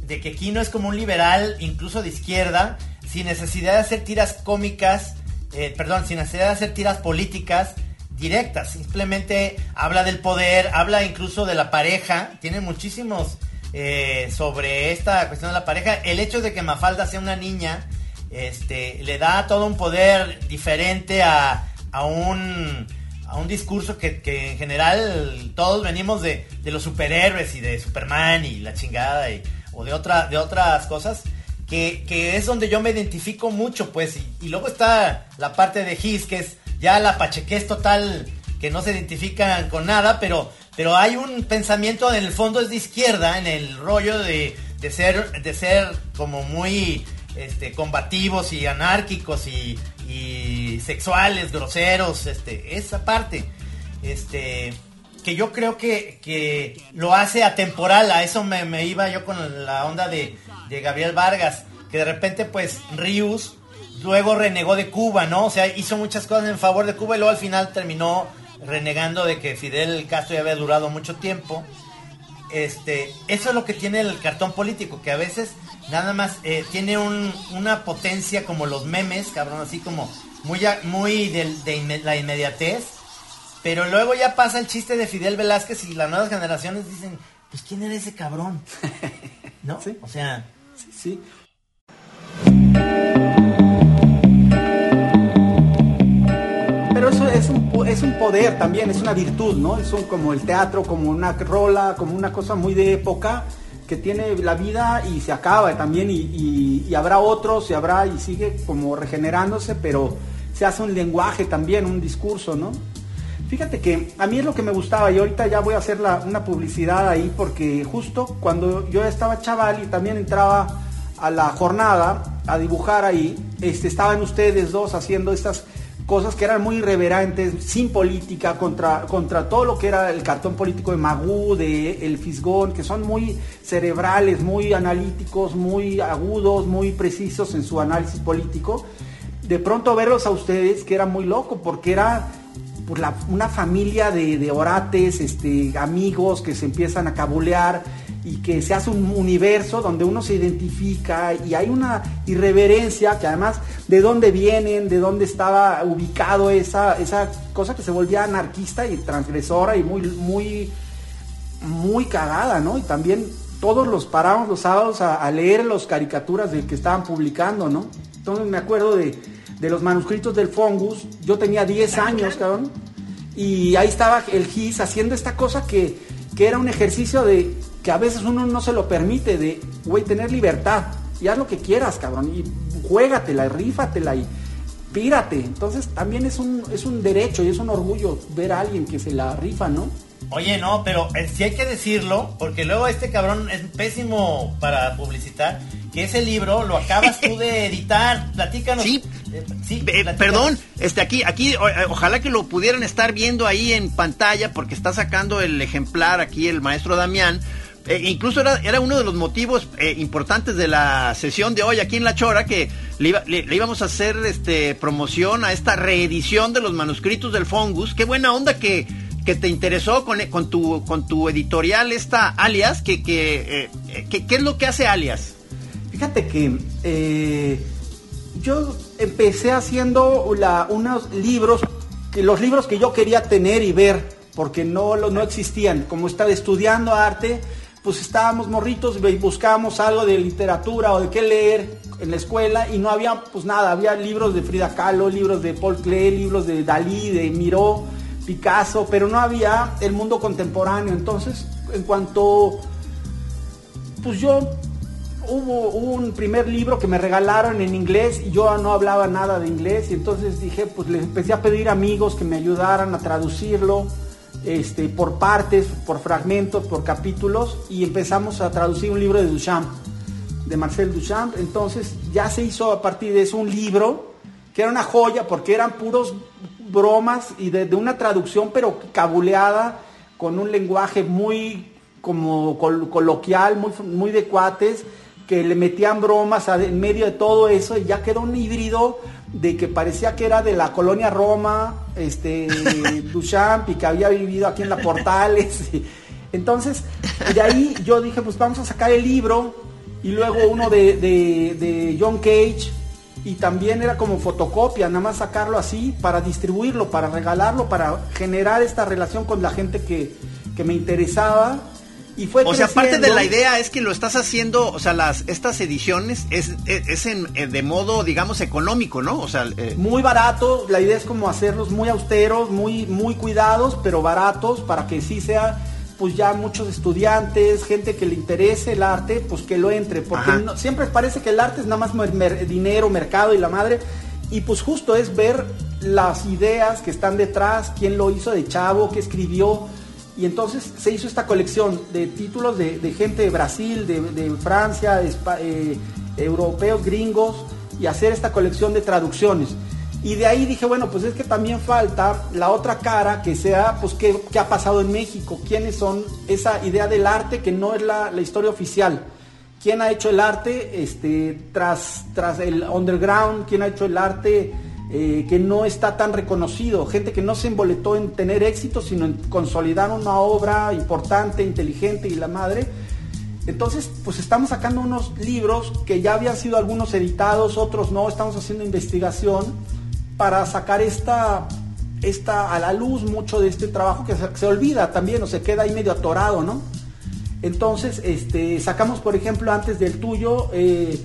de que Kino es como un liberal, incluso de izquierda, sin necesidad de hacer tiras cómicas, eh, perdón, sin necesidad de hacer tiras políticas directas. Simplemente habla del poder, habla incluso de la pareja, tiene muchísimos eh, sobre esta cuestión de la pareja. El hecho de que Mafalda sea una niña, este, le da todo un poder diferente a, a un a un discurso que, que en general todos venimos de, de los superhéroes y de Superman y la chingada y, o de de otras cosas que, que es donde yo me identifico mucho pues y, y luego está la parte de His que es ya la pachequez total que no se identifican con nada pero pero hay un pensamiento en el fondo es de izquierda en el rollo de, de ser de ser como muy este, combativos y anárquicos y, y sexuales, groseros, este, esa parte, este, que yo creo que, que lo hace atemporal, a eso me, iba yo con la onda de, de Gabriel Vargas, que de repente pues Rius luego renegó de Cuba, ¿no? O sea, hizo muchas cosas en favor de Cuba y luego al final terminó renegando de que Fidel Castro ya había durado mucho tiempo este, eso es lo que tiene el cartón político, que a veces nada más eh, tiene un- una potencia como los memes, cabrón, así como muy, muy de, inme- la inmediatez, pero luego ya pasa el chiste de Fidel Velázquez y las nuevas generaciones dicen, pues ¿quién era ese cabrón? ¿No? Sí. O sea, Sí, sí. Es un, poder también, es una virtud, ¿no? Es como el teatro, como una rola, como una cosa muy de época que tiene la vida y se acaba también y, habrá otros y habrá y sigue como regenerándose, pero se hace un lenguaje también, un discurso, ¿no? Fíjate que a mí es lo que me gustaba y ahorita ya voy a hacer una publicidad ahí porque justo cuando yo estaba chaval y también entraba a la jornada a dibujar ahí, este, estaban ustedes dos haciendo estas cosas que eran muy irreverentes, sin política, contra, contra todo lo que era el cartón político de Magú, de El Fisgón, que son muy cerebrales, muy analíticos, muy agudos, muy precisos en su análisis político. De pronto verlos a ustedes, que era muy loco, porque era pues, la- una familia de, de orates, este, amigos que se empiezan a cabulear y que se hace un universo donde uno se identifica y hay una irreverencia que además de dónde vienen, de dónde estaba ubicado esa, esa cosa que se volvía anarquista y transgresora y muy, muy, muy cagada, ¿no? Y también todos los parábamos los sábados a, a leer las caricaturas de que estaban publicando, ¿no? Entonces me acuerdo de, de los manuscritos del Fongus, yo tenía 10 años, cabrón, y ahí estaba el GIS haciendo esta cosa que, que era un ejercicio de que a veces uno no se lo permite, de, güey, tener libertad, y haz lo que quieras, cabrón, y juégatela, rífatela y pírate. Entonces también es un, es un derecho y es un orgullo ver a alguien que se la rifa, ¿no? Oye, no, pero eh, sí hay que decirlo, porque luego este cabrón es pésimo para publicitar, que ese libro lo acabas tú de editar. Platícanos. Sí. Eh, sí, Eh, platícanos. perdón, este aquí, aquí, o- eh, ojalá que lo pudieran estar viendo ahí en pantalla, porque está sacando el ejemplar aquí el maestro Damián. Eh, incluso era, era uno de los motivos eh, importantes de la sesión de hoy aquí en La Chora, que le, íbamos a hacer este promoción a esta reedición de los manuscritos del Fongus. Qué buena onda que, que te interesó con, con, tu, con tu editorial esta alias, que, que, eh, ¿qué es lo que hace alias? Fíjate que yo empecé haciendo unos libros, los libros que yo quería tener y ver, porque no, no existían. Como estaba estudiando arte, pues estábamos morritos y buscábamos algo de literatura o de qué leer en la escuela y no había pues nada, había libros de Frida Kahlo, libros de Paul Klee, libros de Dalí, de Miró, Picasso, pero no había el mundo contemporáneo. Entonces, en cuanto pues yo hubo, un primer libro que me regalaron en inglés y yo no hablaba nada de inglés y entonces dije, pues les empecé a pedir amigos que me ayudaran a traducirlo este, por partes, por fragmentos, por capítulos y empezamos a traducir un libro de Duchamp, de Marcel Duchamp. Entonces ya se hizo a partir de eso un libro que era una joya porque eran puros bromas y de, una traducción pero cabuleada con un lenguaje muy como col- coloquial, muy, muy de cuates, que le metían bromas en medio de todo eso y ya quedó un híbrido de que parecía que era de la colonia Roma, este, Duchamp y que había vivido aquí en la Portales. entonces, de ahí yo dije, pues vamos a sacar el libro y luego uno de, de- de John Cage y también era como fotocopia, nada más sacarlo así para distribuirlo, para regalarlo, para generar esta relación con la gente que, que me interesaba. Y fue O sea, parte de la idea es que lo estás haciendo, o sea, las estas ediciones es, es, es en, de modo, digamos, económico, ¿no? O sea, eh, muy barato, la idea es como hacerlos muy austeros, muy, muy cuidados, pero baratos para que sí sea pues ya muchos estudiantes, gente que le interese el arte, pues que lo entre, porque no- siempre parece que el arte es nada más mer- dinero, mercado y la madre, y pues justo es ver las ideas que están detrás, quién lo hizo de chavo, qué escribió, y entonces se hizo esta colección de títulos de, gente de Brasil, de, Francia, de eh, europeos, gringos, y hacer esta colección de traducciones. Y de ahí dije, bueno, pues es que también falta la otra cara que sea, pues, qué, qué ha pasado en México, quiénes son esa idea del arte que no es la, la historia oficial. ¿Quién ha hecho el arte este, tras, tras el underground? ¿Quién ha hecho el arte eh, que no está tan reconocido? Gente que no se emboletó en tener éxito, sino en consolidar una obra importante, inteligente y la madre. Entonces, pues estamos sacando unos libros que ya habían sido algunos editados, otros no, estamos haciendo investigación para sacar esta, esta a la luz mucho de este trabajo que se, olvida también o se queda ahí medio atorado, ¿no? Entonces, este, sacamos, por ejemplo, antes del tuyo, eh,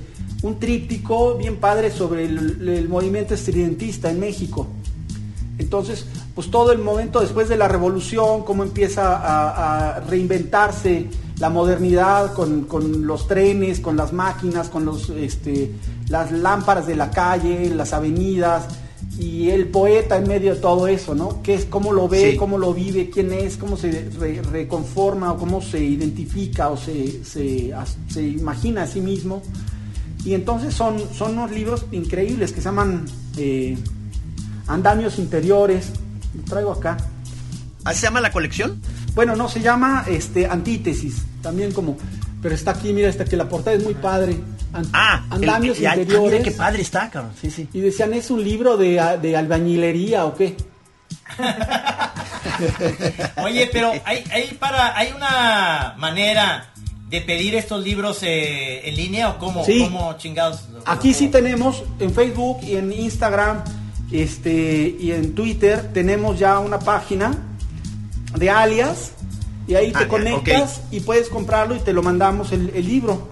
un tríptico bien padre sobre el, el movimiento estridentista en México. Entonces, pues todo el momento después de la revolución, cómo empieza a, a reinventarse la modernidad con, con los trenes, con las máquinas, con los, este, las lámparas de la calle, las avenidas, y el poeta en medio de todo eso, ¿no? ¿Qué es, cómo lo ve, Sí. cómo lo vive, quién es, cómo se re- reconforma o cómo se identifica o se, se imagina a sí mismo. Y entonces son, son unos libros increíbles que se llaman eh, Andamios Interiores. Lo traigo acá. ¿Así se llama la colección? Bueno, no, se llama este, Antítesis. También como. Pero está aquí, mira, está que la portada es muy padre. An- Ah, el- Andamios el- ah, mira Interiores. qué padre está, cabrón. Sí, sí. Y decían, ¿es un libro de, de albañilería o qué? Oye, pero hay, hay para, hay una manera de pedir estos libros eh, en línea o cómo, Sí. cómo chingados. Aquí sí tenemos en Facebook y en Instagram este, y en Twitter tenemos ya una página de alias y ahí te conectas y puedes comprarlo y te lo mandamos el, el libro.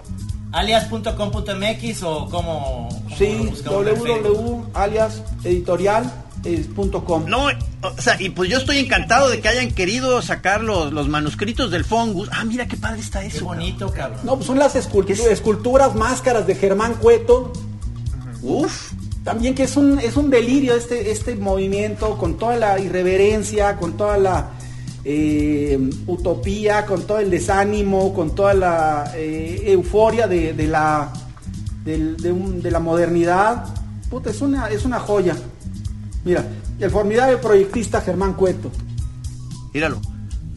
alias.com.mx o cómo, cómo Sí, www.aliaseditorial.com. No, o sea, y pues yo estoy encantado de que hayan querido sacar los, los manuscritos del Fongus. Ah, mira qué padre está eso. Qué bonito, cabrón. No, pues son las escultu- esculturas, máscaras de Germán Cueto. Uf. También que es un, es un delirio este, este movimiento con toda la irreverencia, con toda la eh, utopía, con todo el desánimo, con toda la eh, euforia de, de la, del- de, un- de la modernidad. Puta, es una, es una joya. Mira, el formidable proyectista Germán Cueto. Míralo.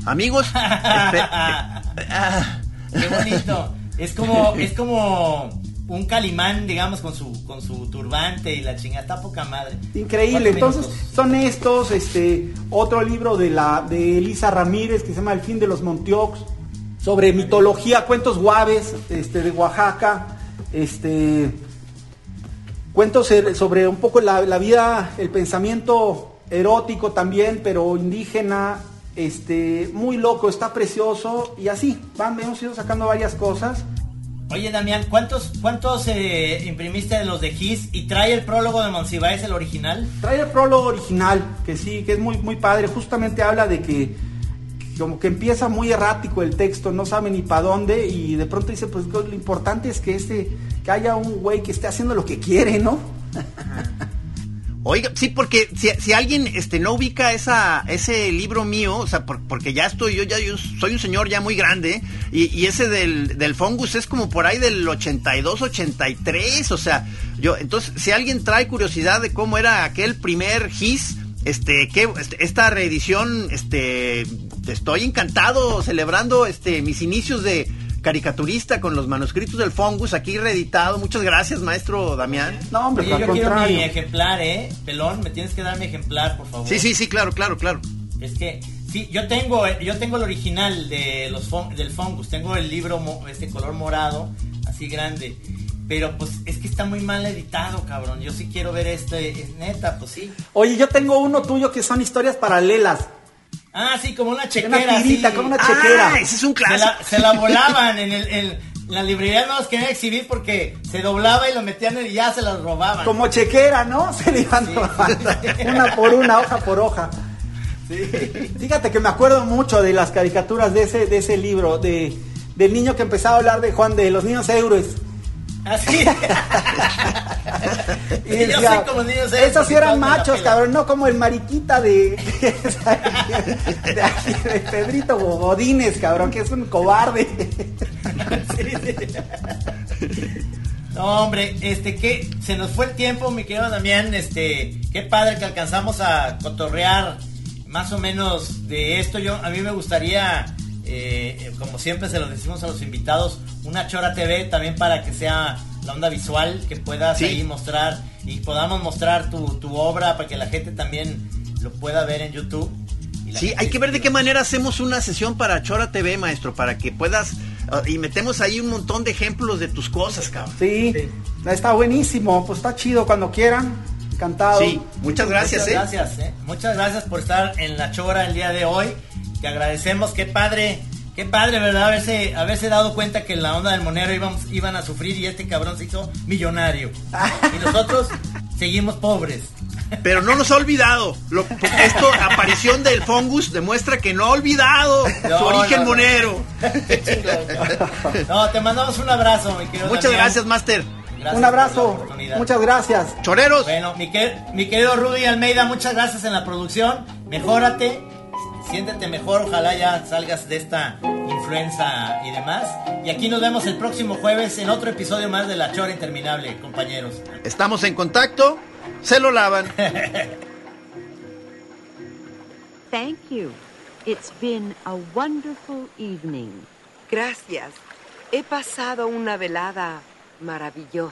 Amigos, Qué bonito. Es como, es como un calimán, digamos, con su, con su turbante y la chingada. Está poca madre. Increíble. Entonces, son estos, este, otro libro de la de Elisa Ramírez que se llama El fin de los Montiox, sobre mitología, cuentos guaves, este, de Oaxaca, este, cuentos er- sobre un poco la, la vida, el pensamiento erótico también, pero indígena, este, muy loco, está precioso y así, van, hemos ido sacando varias cosas. Oye, Damián, ¿cuántos, cuántos eh, imprimiste de los de Gis y trae el prólogo de Monsiváis, el original? Trae el prólogo original, que sí, que es muy, muy padre. Justamente habla de que como que empieza muy errático el texto, no sabe ni para dónde y de pronto dice, pues lo importante es que este, que haya un güey que esté haciendo lo que quiere, ¿no? Oiga, sí, porque si, si alguien este no ubica esa ese libro mío, o sea, por- porque ya estoy, yo ya yo soy un señor ya muy grande, y, y ese del, del Fungus es como por ahí del 82, 83, o sea, yo, entonces, si alguien trae curiosidad de cómo era aquel primer GIS, este, que este, esta reedición, este, estoy encantado celebrando este mis inicios de caricaturista con los manuscritos del Fungus aquí reeditado. Muchas gracias, maestro Damián. No, hombre, Oye, al yo quiero mi contrario. ejemplar, ¿eh? Pelón, me tienes que dar mi ejemplar, por favor. Sí, sí, sí, claro, claro, claro. Es que, sí, yo tengo, yo tengo el original de los del Fungus, tengo el libro, este color morado, así grande. Pero pues es que está muy mal editado, cabrón. Yo sí quiero ver este, es neta, pues sí. Oye, yo tengo uno tuyo que son historias paralelas. Ah, sí, como una Una chequera. tirita, así. como una chequera. Ah, ese es un Se clásico. la, se la volaban en, el, en la librería, no los querían exhibir porque se doblaba y lo metían y ya se las robaban. Como chequera, ¿no? Se le iban robando una por una, hoja por hoja. Fíjate que me acuerdo mucho de las caricaturas de ese, de ese libro, de, del niño que empezaba a hablar de Juan de los niños héroes. Así. Y yo soy como niños esos sí eran machos, pelan". cabrón, no como el mariquita de, de, aquí, de Pedrito Godínez, cabrón, que es un cobarde. No, hombre, este, que se nos fue el tiempo, mi querido Damián, este, qué padre que alcanzamos a cotorrear más o menos de esto. Yo, a mí me gustaría, eh, como siempre se lo decimos a los invitados, una Chora TV también para que sea la onda visual, que puedas Sí. ahí mostrar y podamos mostrar tu, tu obra para que la gente también lo pueda ver en YouTube. Y la Sí, hay que ver de qué manera hacemos una sesión para Chora TV, maestro, para que puedas ah, y metemos ahí un montón de ejemplos de tus cosas, cabrón. Sí, Sí. está buenísimo, pues está chido cuando quieran, encantado. Sí, muchas gracias, Muchas ¿eh? gracias, ¿eh? Muchas gracias por estar en la chora el día de hoy. Te agradecemos, qué padre, qué padre, ¿verdad? Haberse, haberse dado cuenta que en la onda del monero íbamos, iban a sufrir y este cabrón se hizo millonario. Y nosotros seguimos pobres. Pero no nos ha olvidado. Lo- esto, aparición del fungus, demuestra que no ha olvidado No, su origen no, no. monero. No, te mandamos un abrazo, mi querido Muchas gracias, Master. Gracias Un abrazo, muchas gracias. Choreros. Bueno, mi, que- mi querido Rudy Almeida, muchas gracias en la producción. Mejórate, siéntete mejor. Ojalá ya salgas de esta influenza y demás. Y aquí nos vemos el próximo jueves en otro episodio más de La Chora Interminable, compañeros. Estamos en contacto, se lo lavan. Thank you. It's been a wonderful evening. Gracias. He pasado una velada maravillosa.